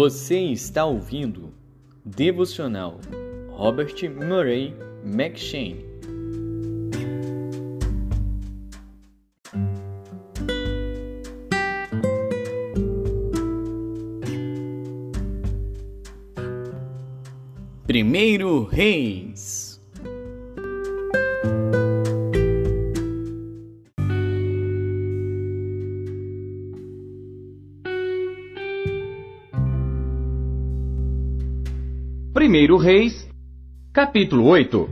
Você está ouvindo Devocional Robert Murray McShane. Primeiro Rei 1 Reis, capítulo 8.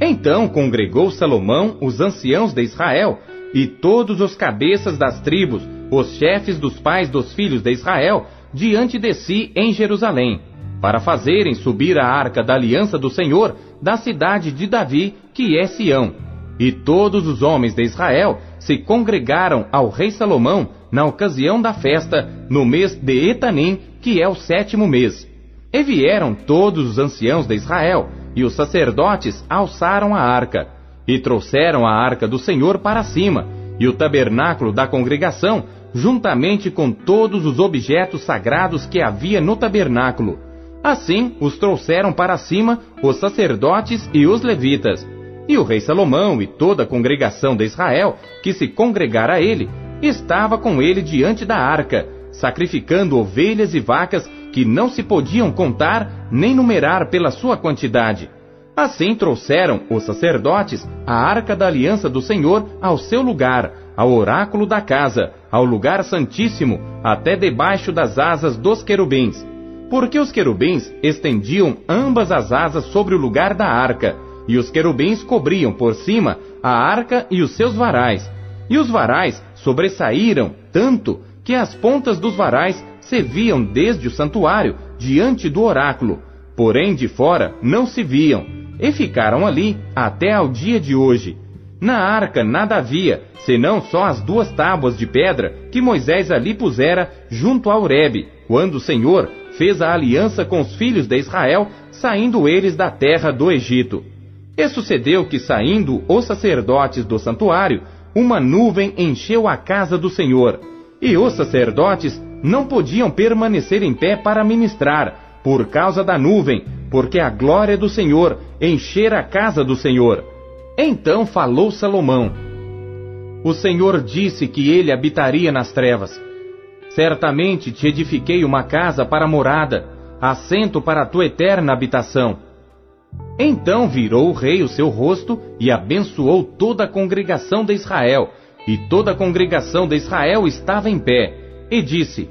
Então congregou Salomão os anciãos de Israel e todos os cabeças das tribos, os chefes dos pais dos filhos de Israel, diante de si em Jerusalém, para fazerem subir a arca da aliança do Senhor da cidade de Davi, que é Sião. E todos os homens de Israel se congregaram ao rei Salomão na ocasião da festa, no mês de Etanim, que é o sétimo mês. E vieram todos os anciãos de Israel, e os sacerdotes alçaram a arca, e trouxeram a arca do Senhor para cima, e o tabernáculo da congregação, juntamente com todos os objetos sagrados que havia no tabernáculo, Assim os trouxeram para cima os sacerdotes e os levitas. E o rei Salomão e toda a congregação de Israel, que se congregara a ele, estava com ele diante da arca, sacrificando ovelhas e vacas que não se podiam contar nem numerar pela sua quantidade. Assim trouxeram os sacerdotes a arca da aliança do Senhor ao seu lugar, ao oráculo da casa, ao lugar santíssimo, até debaixo das asas dos querubins porque os querubins estendiam ambas as asas sobre o lugar da arca, e os querubins cobriam por cima a arca e os seus varais. E os varais sobressaíram tanto que as pontas dos varais se viam desde o santuário diante do oráculo, porém de fora não se viam, e ficaram ali até ao dia de hoje. Na arca nada havia, senão só as duas tábuas de pedra que Moisés ali pusera junto a Horebe, quando o Senhor fez a aliança com os filhos de Israel, saindo eles da terra do Egito. E sucedeu que, saindo os sacerdotes do santuário, uma nuvem encheu a casa do Senhor, e os sacerdotes não podiam permanecer em pé para ministrar, por causa da nuvem, porque a glória do Senhor enchera a casa do Senhor. Então falou Salomão: O Senhor disse que ele habitaria nas trevas Certamente te edifiquei uma casa para morada, assento para a tua eterna habitação. Então virou o rei o seu rosto e abençoou toda a congregação de Israel. E toda a congregação de Israel estava em pé. E disse: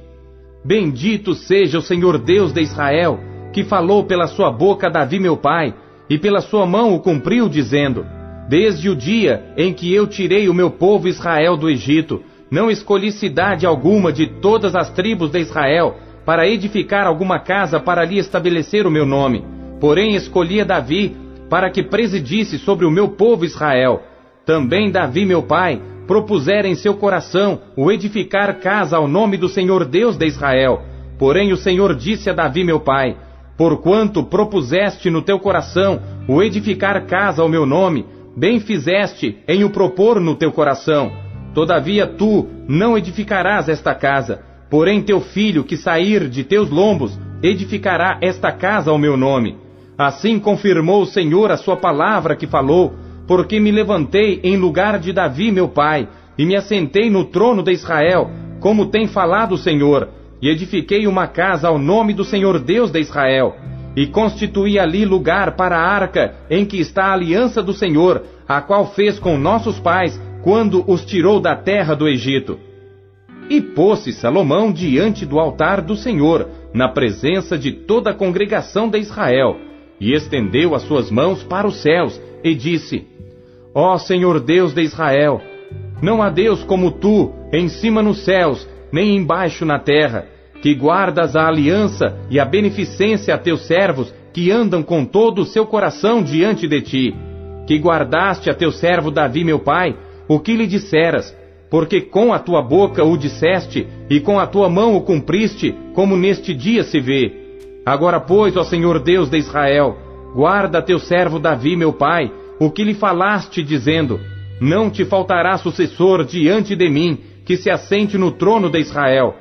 Bendito seja o Senhor Deus de Israel, que falou pela sua boca Davi meu pai, e pela sua mão o cumpriu, dizendo: Desde o dia em que eu tirei o meu povo Israel do Egito, não escolhi cidade alguma de todas as tribos de Israel para edificar alguma casa para ali estabelecer o meu nome. Porém escolhi a Davi para que presidisse sobre o meu povo Israel. Também Davi, meu pai, propusera em seu coração o edificar casa ao nome do Senhor Deus de Israel. Porém o Senhor disse a Davi, meu pai: Porquanto propuseste no teu coração o edificar casa ao meu nome, bem fizeste em o propor no teu coração. Todavia tu não edificarás esta casa, porém teu filho que sair de teus lombos edificará esta casa ao meu nome. Assim confirmou o Senhor a sua palavra que falou, porque me levantei em lugar de Davi meu pai, e me assentei no trono de Israel, como tem falado o Senhor, e edifiquei uma casa ao nome do Senhor Deus de Israel, e constituí ali lugar para a arca em que está a aliança do Senhor, a qual fez com nossos pais quando os tirou da terra do Egito. E pôs-se Salomão diante do altar do Senhor, na presença de toda a congregação de Israel, e estendeu as suas mãos para os céus, e disse: Ó Senhor Deus de Israel, não há Deus como tu, em cima nos céus, nem embaixo na terra, que guardas a aliança e a beneficência a teus servos, que andam com todo o seu coração diante de ti, que guardaste a teu servo Davi, meu pai, o que lhe disseras, porque com a tua boca o disseste, e com a tua mão o cumpriste, como neste dia se vê. Agora, pois, ó Senhor Deus de Israel, guarda teu servo Davi, meu pai, o que lhe falaste, dizendo: Não te faltará sucessor diante de mim, que se assente no trono de Israel.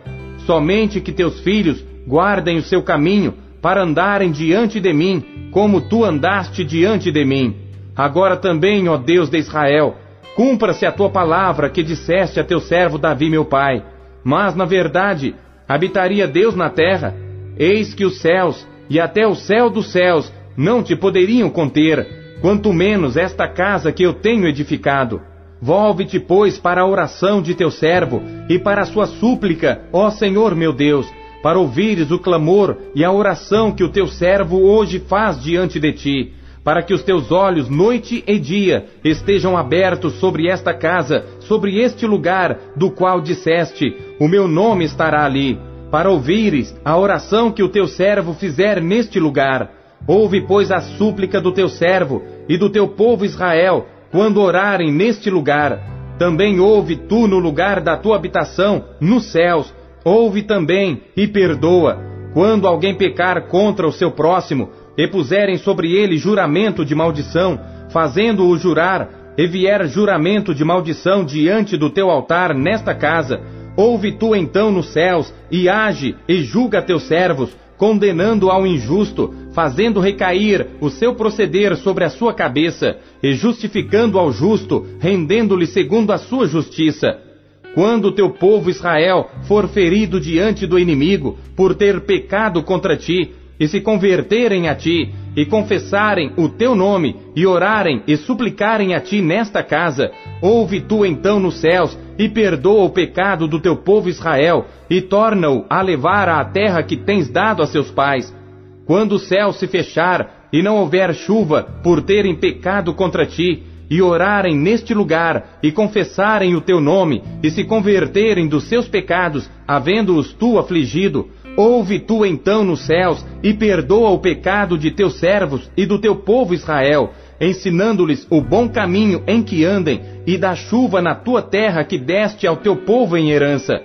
Somente que teus filhos guardem o seu caminho, para andarem diante de mim, como tu andaste diante de mim. Agora também, ó Deus de Israel, cumpra-se a tua palavra que disseste a teu servo Davi, meu pai. Mas, na verdade, habitaria Deus na terra? Eis que os céus, e até o céu dos céus, não te poderiam conter, quanto menos esta casa que eu tenho edificado. Volve-te, pois, para a oração de teu servo e para a sua súplica, ó Senhor meu Deus, para ouvires o clamor e a oração que o teu servo hoje faz diante de ti, para que os teus olhos, noite e dia, estejam abertos sobre esta casa, sobre este lugar, do qual disseste: O meu nome estará ali, para ouvires a oração que o teu servo fizer neste lugar. Ouve, pois, a súplica do teu servo e do teu povo Israel, quando orarem neste lugar. Também ouve tu no lugar da tua habitação, nos céus. Ouve também e perdoa. Quando alguém pecar contra o seu próximo, e puserem sobre ele juramento de maldição, fazendo-o jurar, e vier juramento de maldição diante do teu altar nesta casa, ouve tu então nos céus, e age e julga teus servos, condenando ao injusto, fazendo recair o seu proceder sobre a sua cabeça, e justificando ao justo, rendendo-lhe segundo a sua justiça. Quando teu povo Israel for ferido diante do inimigo, por ter pecado contra ti, e se converterem a ti, e confessarem o teu nome, e orarem e suplicarem a ti nesta casa, ouve tu então nos céus, e perdoa o pecado do teu povo Israel, e torna-o a levar à terra que tens dado a seus pais. Quando o céu se fechar, e não houver chuva, por terem pecado contra ti, e orarem neste lugar, e confessarem o teu nome, e se converterem dos seus pecados, havendo-os tu afligido, Ouve tu então nos céus e perdoa o pecado de teus servos e do teu povo Israel, ensinando-lhes o bom caminho em que andem, e dá chuva na tua terra que deste ao teu povo em herança.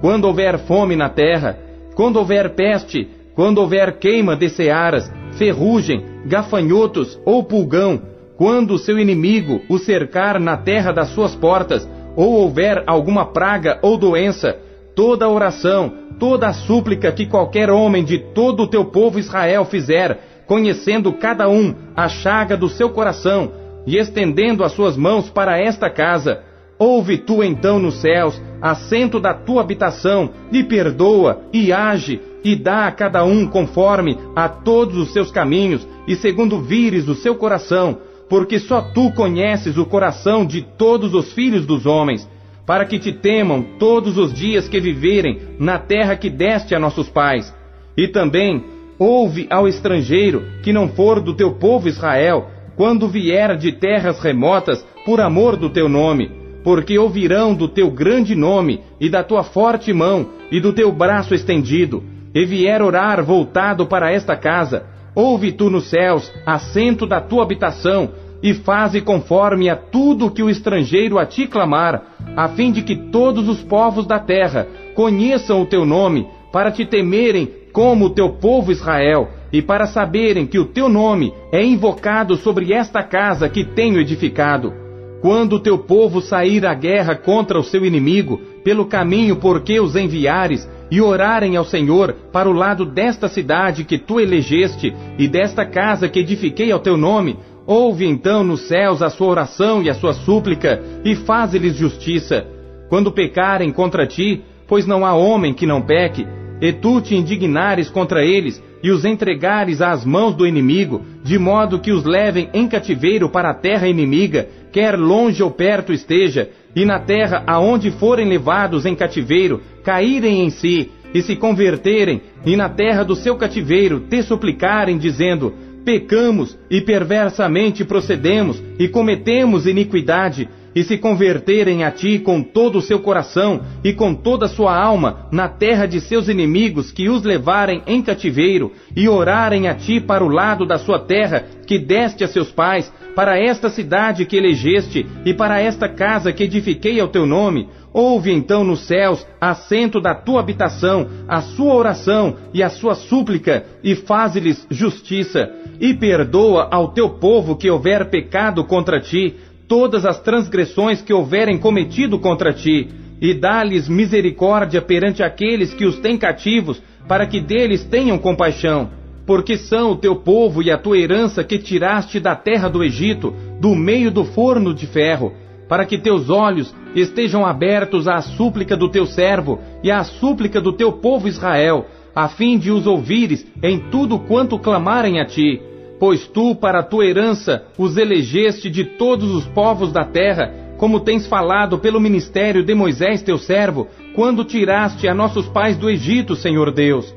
Quando houver fome na terra, quando houver peste, quando houver queima de searas, ferrugem, gafanhotos ou pulgão, quando o seu inimigo o cercar na terra das suas portas, ou houver alguma praga ou doença, toda oração, toda súplica que qualquer homem de todo o teu povo Israel fizer, conhecendo cada um a chaga do seu coração e estendendo as suas mãos para esta casa, ouve tu então nos céus, assento da tua habitação, e perdoa, e age, e dá a cada um conforme a todos os seus caminhos, e segundo vires o seu coração, porque só tu conheces o coração de todos os filhos dos homens para que te temam todos os dias que viverem na terra que deste a nossos pais. E também ouve ao estrangeiro que não for do teu povo Israel, quando vier de terras remotas, por amor do teu nome, porque ouvirão do teu grande nome e da tua forte mão e do teu braço estendido, e vier orar voltado para esta casa, ouve tu nos céus, assento da tua habitação, e faze conforme a tudo que o estrangeiro a ti clamar, a fim de que todos os povos da terra conheçam o teu nome, para te temerem como o teu povo Israel, e para saberem que o teu nome é invocado sobre esta casa que tenho edificado. Quando o teu povo sair à guerra contra o seu inimigo, pelo caminho por que os enviares, e orarem ao Senhor para o lado desta cidade que tu elegeste, e desta casa que edifiquei ao teu nome, Ouve então nos céus a sua oração e a sua súplica, e faze-lhes justiça. Quando pecarem contra ti, pois não há homem que não peque, e tu te indignares contra eles, e os entregares às mãos do inimigo, de modo que os levem em cativeiro para a terra inimiga, quer longe ou perto esteja, e na terra aonde forem levados em cativeiro, caírem em si, e se converterem, e na terra do seu cativeiro te suplicarem, dizendo: pecamos e perversamente procedemos e cometemos iniquidade, e se converterem a ti com todo o seu coração e com toda a sua alma na terra de seus inimigos que os levarem em cativeiro, e orarem a ti para o lado da sua terra que deste a seus pais, para esta cidade que elegeste e para esta casa que edifiquei ao teu nome, Ouve então nos céus, assento da tua habitação, a sua oração e a sua súplica, e faze-lhes justiça, e perdoa ao teu povo que houver pecado contra ti, todas as transgressões que houverem cometido contra ti, e dá-lhes misericórdia perante aqueles que os têm cativos, para que deles tenham compaixão, porque são o teu povo e a tua herança que tiraste da terra do Egito, do meio do forno de ferro, para que teus olhos estejam abertos à súplica do teu servo e à súplica do teu povo Israel, a fim de os ouvires em tudo quanto clamarem a ti. Pois tu, para tua herança, os elegeste de todos os povos da terra, como tens falado pelo ministério de Moisés teu servo, quando tiraste a nossos pais do Egito, Senhor Deus.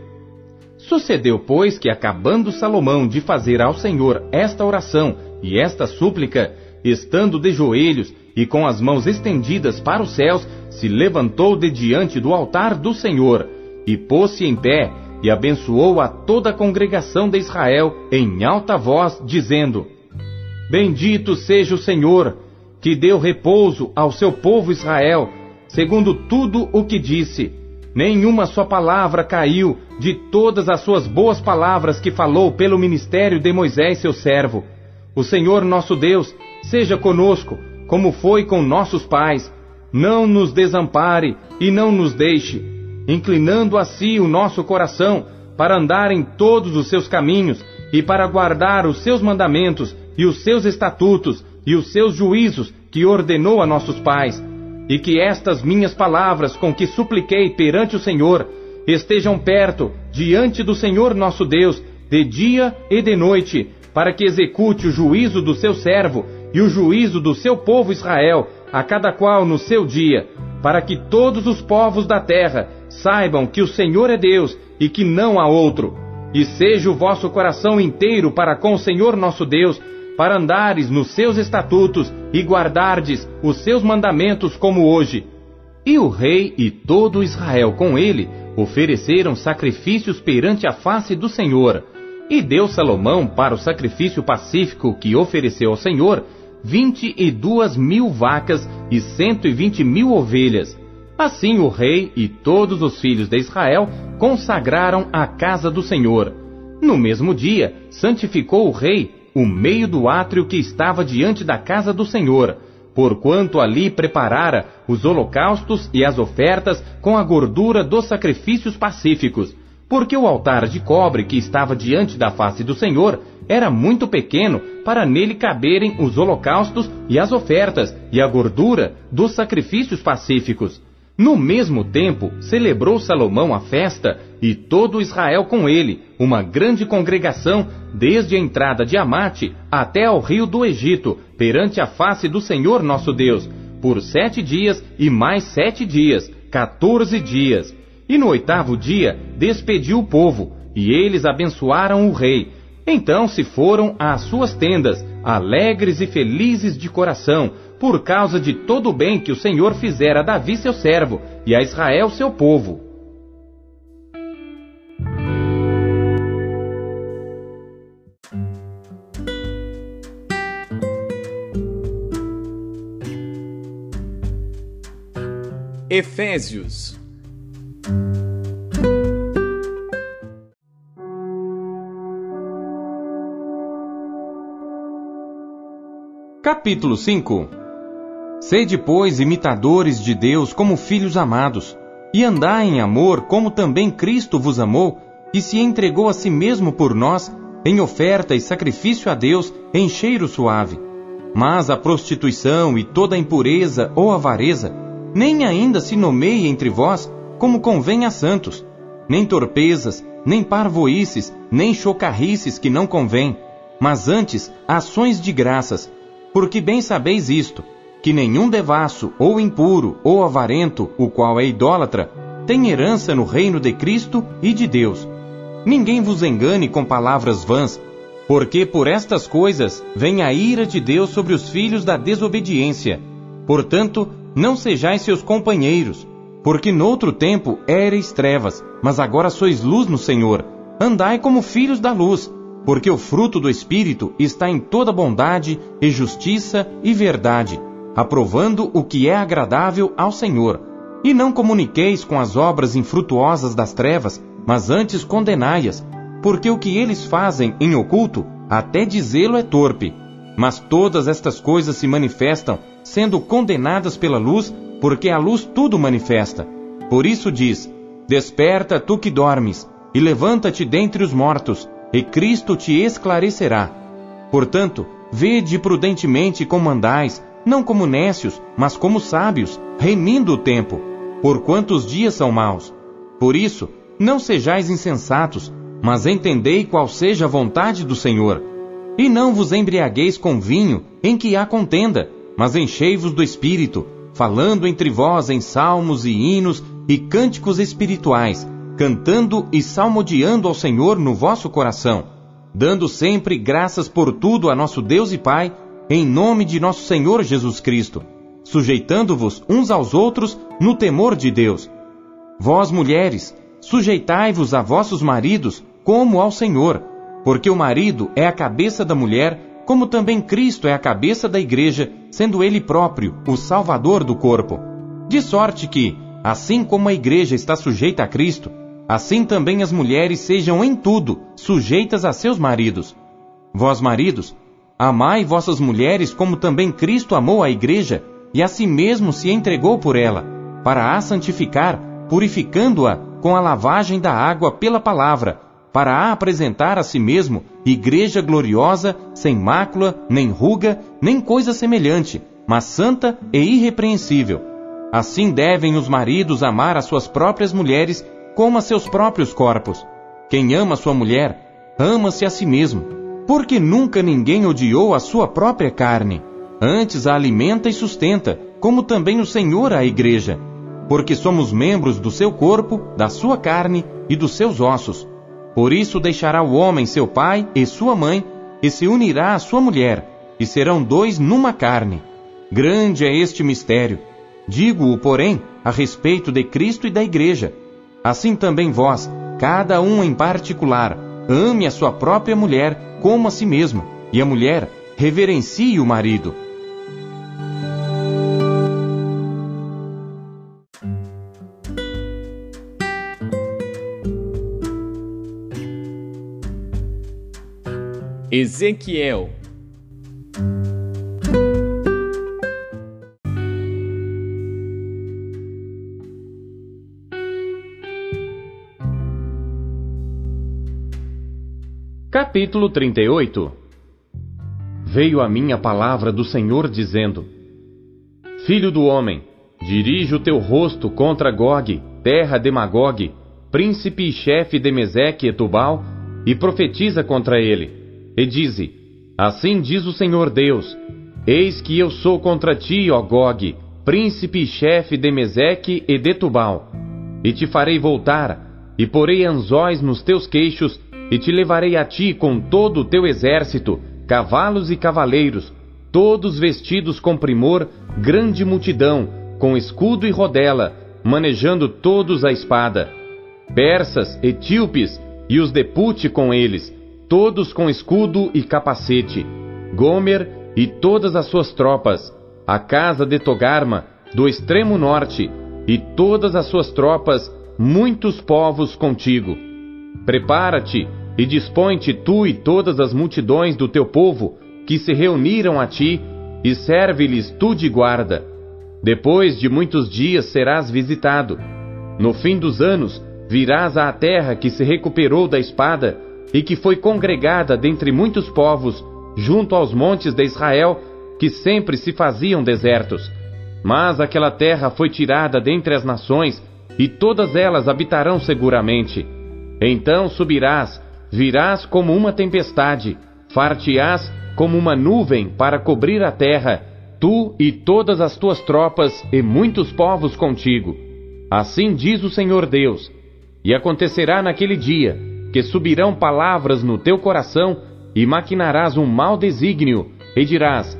Sucedeu, pois, que acabando Salomão de fazer ao Senhor esta oração e esta súplica, estando de joelhos e com as mãos estendidas para os céus, se levantou de diante do altar do Senhor e pôs-se em pé e abençoou a toda a congregação de Israel em alta voz, dizendo: Bendito seja o Senhor, que deu repouso ao seu povo Israel, segundo tudo o que disse. Nenhuma só palavra caiu de todas as suas boas palavras que falou pelo ministério de Moisés, seu servo. O Senhor nosso Deus seja conosco, como foi com nossos pais. Não nos desampare e não nos deixe inclinando a si o nosso coração para andar em todos os seus caminhos e para guardar os seus mandamentos e os seus estatutos e os seus juízos que ordenou a nossos pais, e que estas minhas palavras com que supliquei perante o Senhor estejam perto diante do Senhor nosso Deus, de dia e de noite, para que execute o juízo do seu servo e o juízo do seu povo Israel, a cada qual no seu dia, para que todos os povos da terra saibam que o Senhor é Deus e que não há outro. E seja o vosso coração inteiro para com o Senhor nosso Deus, para andares nos seus estatutos e guardardes os seus mandamentos como hoje. E o rei e todo Israel com ele ofereceram sacrifícios perante a face do Senhor. E deu Salomão para o sacrifício pacífico que ofereceu ao Senhor vinte e duas mil vacas e cento e vinte mil ovelhas Assim o rei e todos os filhos de Israel consagraram a casa do Senhor. No mesmo dia, santificou o rei o meio do átrio que estava diante da casa do Senhor, porquanto ali preparara os holocaustos e as ofertas com a gordura dos sacrifícios pacíficos, porque o altar de cobre que estava diante da face do Senhor era muito pequeno para nele caberem os holocaustos e as ofertas e a gordura dos sacrifícios pacíficos. No mesmo tempo, celebrou Salomão a festa e todo Israel com ele, uma grande congregação, desde a entrada de Amate até ao rio do Egito, perante a face do Senhor nosso Deus, por sete dias e mais sete dias, quatorze dias. E no oitavo dia despediu o povo, e eles abençoaram o rei. Então se foram às suas tendas, alegres e felizes de coração, por causa de todo o bem que o Senhor fizera a Davi seu servo e a Israel seu povo. Efésios Capítulo 5 Sede, pois, imitadores de Deus como filhos amados, e andai em amor como também Cristo vos amou e se entregou a si mesmo por nós, em oferta e sacrifício a Deus em cheiro suave. Mas a prostituição e toda impureza ou avareza, nem ainda se nomeie entre vós como convém a santos, nem torpezas, nem parvoices, nem chocarrices que não convém, mas antes ações de graças, porque bem sabeis isto, que nenhum devasso, ou impuro, ou avarento, o qual é idólatra, tem herança no reino de Cristo e de Deus. Ninguém vos engane com palavras vãs, porque por estas coisas vem a ira de Deus sobre os filhos da desobediência. Portanto, não sejais seus companheiros, porque noutro tempo éreis trevas, mas agora sois luz no Senhor. Andai como filhos da luz, porque o fruto do Espírito está em toda bondade e justiça e verdade aprovando o que é agradável ao Senhor. E não comuniqueis com as obras infrutuosas das trevas, mas antes condenai-as, porque o que eles fazem em oculto, até dizê-lo é torpe. Mas todas estas coisas se manifestam, sendo condenadas pela luz, porque a luz tudo manifesta. Por isso diz: Desperta tu que dormes, e levanta-te dentre os mortos, e Cristo te esclarecerá. Portanto, vede prudentemente como andais, não como nécios, mas como sábios, remindo o tempo, porquanto os dias são maus. Por isso, não sejais insensatos, mas entendei qual seja a vontade do Senhor. E não vos embriagueis com vinho, em que há contenda, mas enchei-vos do Espírito, falando entre vós em salmos e hinos e cânticos espirituais, cantando e salmodiando ao Senhor no vosso coração, dando sempre graças por tudo a nosso Deus e Pai, em nome de nosso Senhor Jesus Cristo, sujeitando-vos uns aos outros no temor de Deus. Vós, mulheres, sujeitai-vos a vossos maridos como ao Senhor, porque o marido é a cabeça da mulher, como também Cristo é a cabeça da igreja, sendo ele próprio o salvador do corpo. De sorte que, assim como a igreja está sujeita a Cristo, assim também as mulheres sejam em tudo sujeitas a seus maridos. Vós, maridos, amai vossas mulheres como também Cristo amou a igreja e a si mesmo se entregou por ela, para a santificar, purificando-a com a lavagem da água pela palavra, para a apresentar a si mesmo igreja gloriosa, sem mácula, nem ruga, nem coisa semelhante, mas santa e irrepreensível. Assim devem os maridos amar as suas próprias mulheres como a seus próprios corpos. Quem ama sua mulher, ama-se a si mesmo, porque nunca ninguém odiou a sua própria carne. Antes a alimenta e sustenta, como também o Senhor a igreja. Porque somos membros do seu corpo, da sua carne e dos seus ossos. Por isso deixará o homem seu pai e sua mãe, e se unirá à sua mulher, e serão dois numa carne. Grande é este mistério. Digo-o, porém, a respeito de Cristo e da igreja Assim também vós, cada um em particular, ame a sua própria mulher como a si mesmo, e a mulher reverencie o marido. Ezequiel Capítulo 38 Veio a mim a palavra do Senhor dizendo: Filho do homem, dirige o teu rosto contra Gog, terra de Magog, príncipe e chefe de Meseque e Tubal, e profetiza contra ele. E dize: Assim diz o Senhor Deus: Eis que eu sou contra ti, ó Gog, príncipe e chefe de Meseque e de Tubal. E te farei voltar, e porei anzóis nos teus queixos, e te levarei a ti com todo o teu exército, cavalos e cavaleiros, todos vestidos com primor, grande multidão, com escudo e rodela, manejando todos a espada. Persas, etíopes e os de Pute com eles, todos com escudo e capacete. Gomer e todas as suas tropas, a casa de Togarma, do extremo norte, e todas as suas tropas, muitos povos contigo. Prepara-te e dispõe-te tu e todas as multidões do teu povo que se reuniram a ti, e serve-lhes tu de guarda. Depois de muitos dias serás visitado. No fim dos anos, virás à terra que se recuperou da espada e que foi congregada dentre muitos povos, junto aos montes de Israel, que sempre se faziam desertos. Mas aquela terra foi tirada dentre as nações, e todas elas habitarão seguramente. Então subirás Virás como uma tempestade, farteás como uma nuvem para cobrir a terra, tu e todas as tuas tropas e muitos povos contigo. Assim diz o Senhor Deus. E acontecerá naquele dia que subirão palavras no teu coração e maquinarás um mau desígnio, e dirás: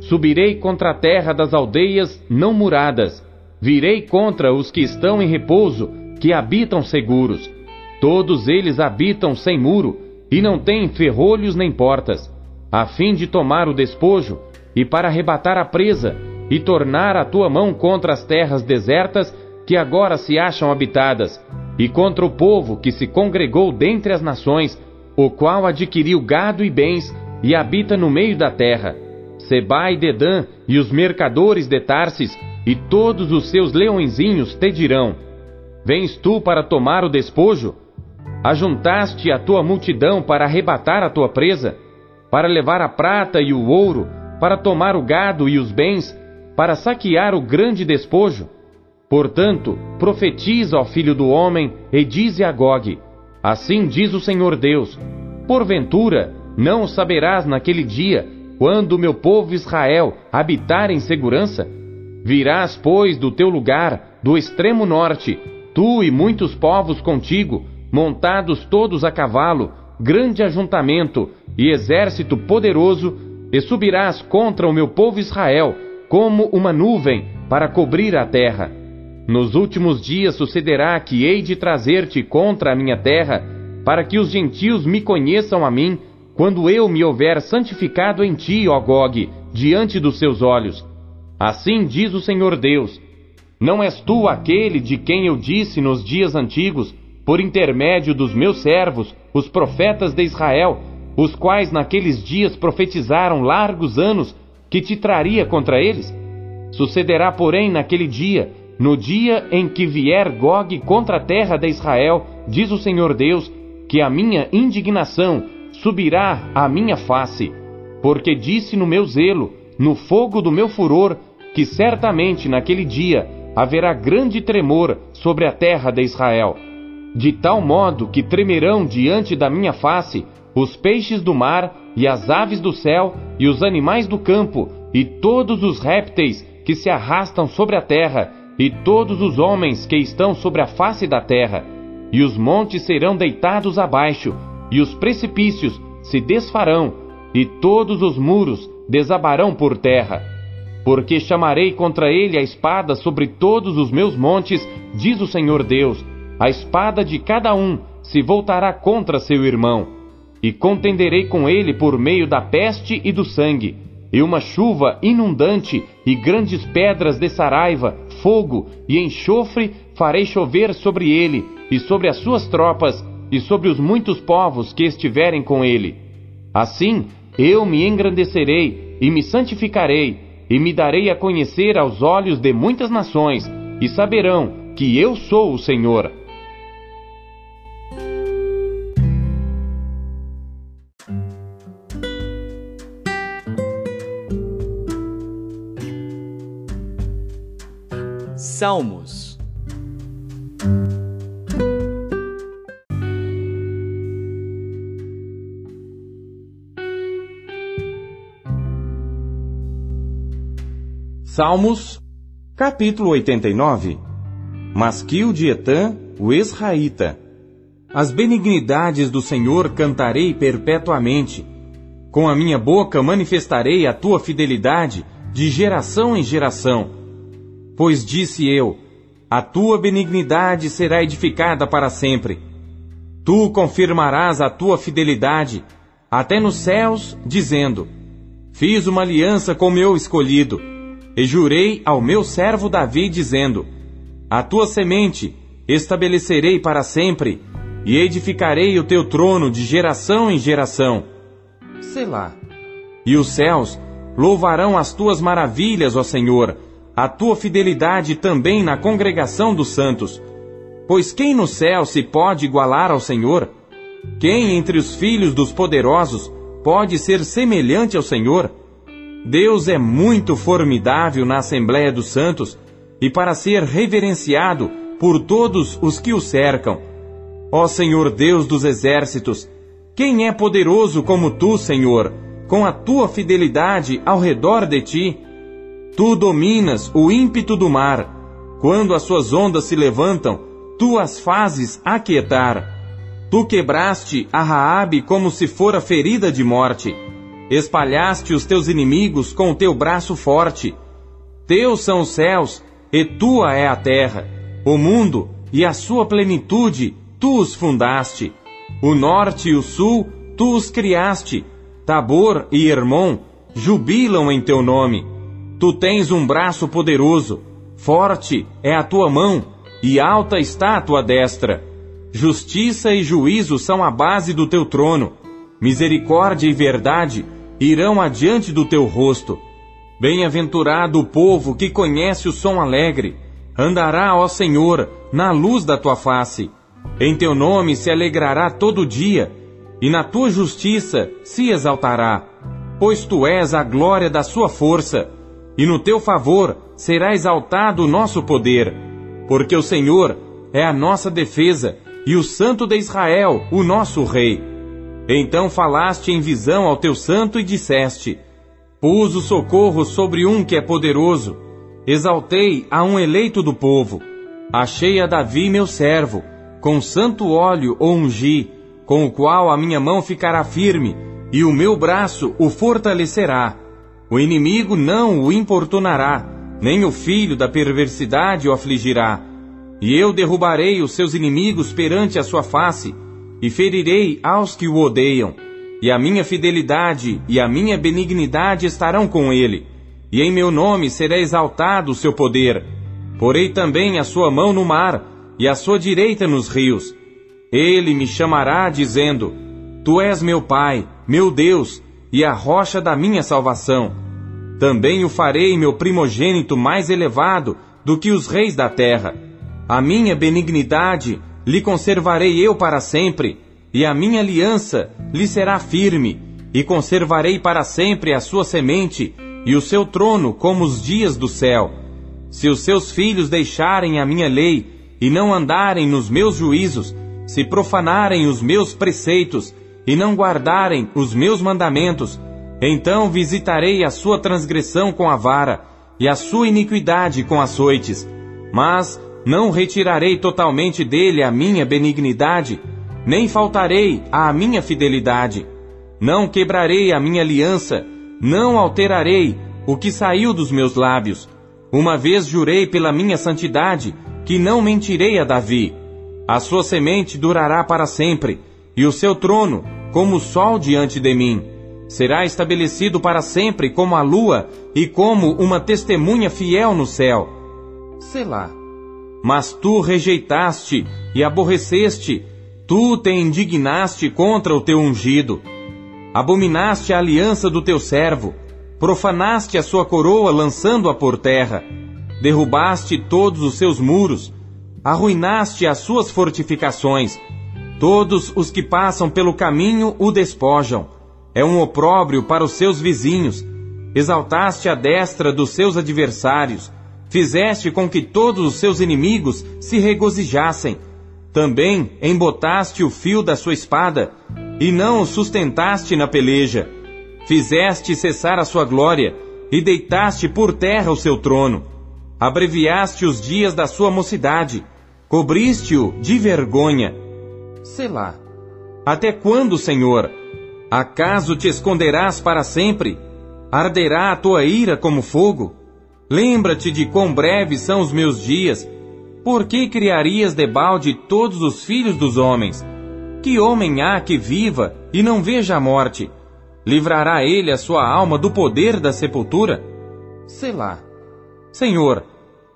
Subirei contra a terra das aldeias não muradas, virei contra os que estão em repouso, que habitam seguros Todos eles habitam sem muro e não têm ferrolhos nem portas, a fim de tomar o despojo e para arrebatar a presa e tornar a tua mão contra as terras desertas que agora se acham habitadas, e contra o povo que se congregou dentre as nações, o qual adquiriu gado e bens e habita no meio da terra. Seba e Dedã e os mercadores de Tarsis e todos os seus leõezinhos te dirão: Vens tu para tomar o despojo? Ajuntaste a tua multidão para arrebatar a tua presa, para levar a prata e o ouro, para tomar o gado e os bens, para saquear o grande despojo. Portanto, profetiza ao filho do homem e dize a Gog: Assim diz o Senhor Deus: Porventura, não saberás naquele dia, quando o meu povo Israel habitar em segurança? Virás, pois, do teu lugar, do extremo norte, tu e muitos povos contigo, montados todos a cavalo, grande ajuntamento e exército poderoso, e subirás contra o meu povo Israel, como uma nuvem, para cobrir a terra. Nos últimos dias sucederá que hei de trazer-te contra a minha terra, para que os gentios me conheçam a mim, quando eu me houver santificado em ti, ó Gog, diante dos seus olhos. Assim diz o Senhor Deus: Não és tu aquele de quem eu disse nos dias antigos, por intermédio dos meus servos, os profetas de Israel, os quais naqueles dias profetizaram largos anos, que te traria contra eles? Sucederá, porém, naquele dia, no dia em que vier Gog contra a terra de Israel, diz o Senhor Deus, que a minha indignação subirá à minha face, porque disse no meu zelo, no fogo do meu furor, que certamente naquele dia haverá grande tremor sobre a terra de Israel de tal modo que tremerão diante da minha face os peixes do mar e as aves do céu e os animais do campo e todos os répteis que se arrastam sobre a terra e todos os homens que estão sobre a face da terra. E os montes serão deitados abaixo e os precipícios se desfarão e todos os muros desabarão por terra. Porque chamarei contra ele a espada sobre todos os meus montes, diz o Senhor Deus, a espada de cada um se voltará contra seu irmão, e contenderei com ele por meio da peste e do sangue, e uma chuva inundante e grandes pedras de saraiva, fogo e enxofre farei chover sobre ele e sobre as suas tropas e sobre os muitos povos que estiverem com ele. Assim eu me engrandecerei e me santificarei e me darei a conhecer aos olhos de muitas nações e saberão que eu sou o Senhor. Salmos. Salmos, capítulo 89 Masquil de Etã, o Esraíta. As benignidades do Senhor cantarei perpetuamente. Com a minha boca manifestarei a tua fidelidade de geração em geração Pois disse eu: A tua benignidade será edificada para sempre. Tu confirmarás a tua fidelidade até nos céus, dizendo: Fiz uma aliança com meu escolhido, e jurei ao meu servo Davi, dizendo: A tua semente estabelecerei para sempre, e edificarei o teu trono de geração em geração. Selá. E os céus louvarão as tuas maravilhas, ó Senhor, a tua fidelidade também na congregação dos santos. Pois quem no céu se pode igualar ao Senhor? Quem entre os filhos dos poderosos pode ser semelhante ao Senhor? Deus é muito formidável na Assembleia dos Santos e para ser reverenciado por todos os que o cercam. Ó Senhor Deus dos exércitos, quem é poderoso como tu, Senhor, com a tua fidelidade ao redor de ti? Tu dominas o ímpeto do mar. Quando as suas ondas se levantam, tu as fazes aquietar. Tu quebraste a Raabe como se fora ferida de morte. Espalhaste os teus inimigos com o teu braço forte. Teus são os céus, e tua é a terra. O mundo e a sua plenitude, tu os fundaste. O norte e o sul, tu os criaste. Tabor e Hermon jubilam em teu nome. Tu tens um braço poderoso, forte é a tua mão, e alta está a tua destra. Justiça e juízo são a base do teu trono. Misericórdia e verdade irão adiante do teu rosto. Bem-aventurado o povo que conhece o som alegre. Andará, ó Senhor, na luz da tua face. Em teu nome se alegrará todo dia, e na tua justiça se exaltará, pois tu és a glória da sua força, e no teu favor será exaltado o nosso poder, porque o Senhor é a nossa defesa e o Santo de Israel, o nosso Rei. Então falaste em visão ao teu santo e disseste: Pus o socorro sobre um que é poderoso, exaltei a um eleito do povo, achei a Davi meu servo com santo óleo o ungi, com o qual a minha mão ficará firme, e o meu braço o fortalecerá. O inimigo não o importunará, nem o filho da perversidade o afligirá. E eu derrubarei os seus inimigos perante a sua face, e ferirei aos que o odeiam. E a minha fidelidade e a minha benignidade estarão com ele, e em meu nome será exaltado o seu poder. Porei também a sua mão no mar, e a sua direita nos rios. Ele me chamará, dizendo: Tu és meu Pai, meu Deus, e a rocha da minha salvação. Também o farei meu primogênito mais elevado do que os reis da terra. A minha benignidade lhe conservarei eu para sempre, e a minha aliança lhe será firme, e conservarei para sempre a sua semente e o seu trono como os dias do céu. Se os seus filhos deixarem a minha lei e não andarem nos meus juízos, se profanarem os meus preceitos e não guardarem os meus mandamentos, então visitarei a sua transgressão com a vara e a sua iniquidade com açoites. Mas não retirarei totalmente dele a minha benignidade, nem faltarei à minha fidelidade. Não quebrarei a minha aliança, não alterarei o que saiu dos meus lábios. Uma vez jurei pela minha santidade, que não mentirei a Davi. A sua semente durará para sempre, e o seu trono como o sol diante de mim. Será estabelecido para sempre como a lua e como uma testemunha fiel no céu. Selá. Mas tu rejeitaste e aborreceste, tu te indignaste contra o teu ungido. Abominaste a aliança do teu servo, profanaste a sua coroa lançando-a por terra derrubaste todos os seus muros, arruinaste as suas fortificações. Todos os que passam pelo caminho o despojam. É um opróbrio para os seus vizinhos. Exaltaste a destra dos seus adversários. Fizeste com que todos os seus inimigos se regozijassem. Também embotaste o fio da sua espada, e não o sustentaste na peleja. Fizeste cessar a sua glória, e deitaste por terra o seu trono abreviaste os dias da sua mocidade, cobriste-o de vergonha. Selá. Até quando, Senhor? Acaso te esconderás para sempre? Arderá a tua ira como fogo? Lembra-te de quão breves são os meus dias. Por que criarias debalde todos os filhos dos homens? Que homem há que viva e não veja a morte? Livrará ele a sua alma do poder da sepultura? Selá. Senhor,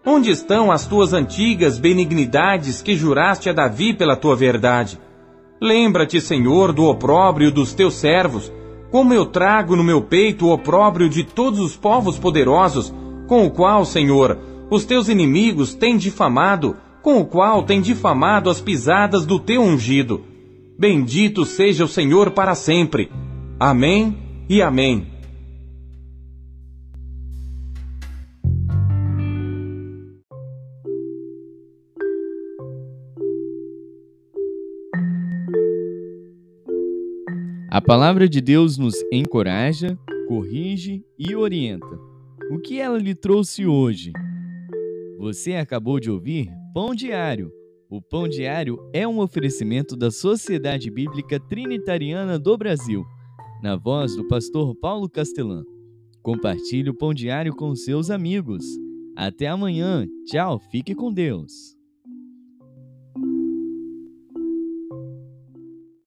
onde estão as tuas antigas benignidades que juraste a Davi pela tua verdade? Lembra-te, Senhor, do opróbrio dos teus servos, como eu trago no meu peito o opróbrio de todos os povos poderosos, com o qual, Senhor, os teus inimigos têm difamado, com o qual têm difamado as pisadas do teu ungido. Bendito seja o Senhor para sempre. Amém e amém. A palavra de Deus nos encoraja, corrige e orienta. O que ela lhe trouxe hoje? Você acabou de ouvir Pão Diário. O Pão Diário é um oferecimento da Sociedade Bíblica Trinitariana do Brasil, na voz do pastor Paulo Castelã. Compartilhe o Pão Diário com seus amigos. Até amanhã. Tchau, fique com Deus.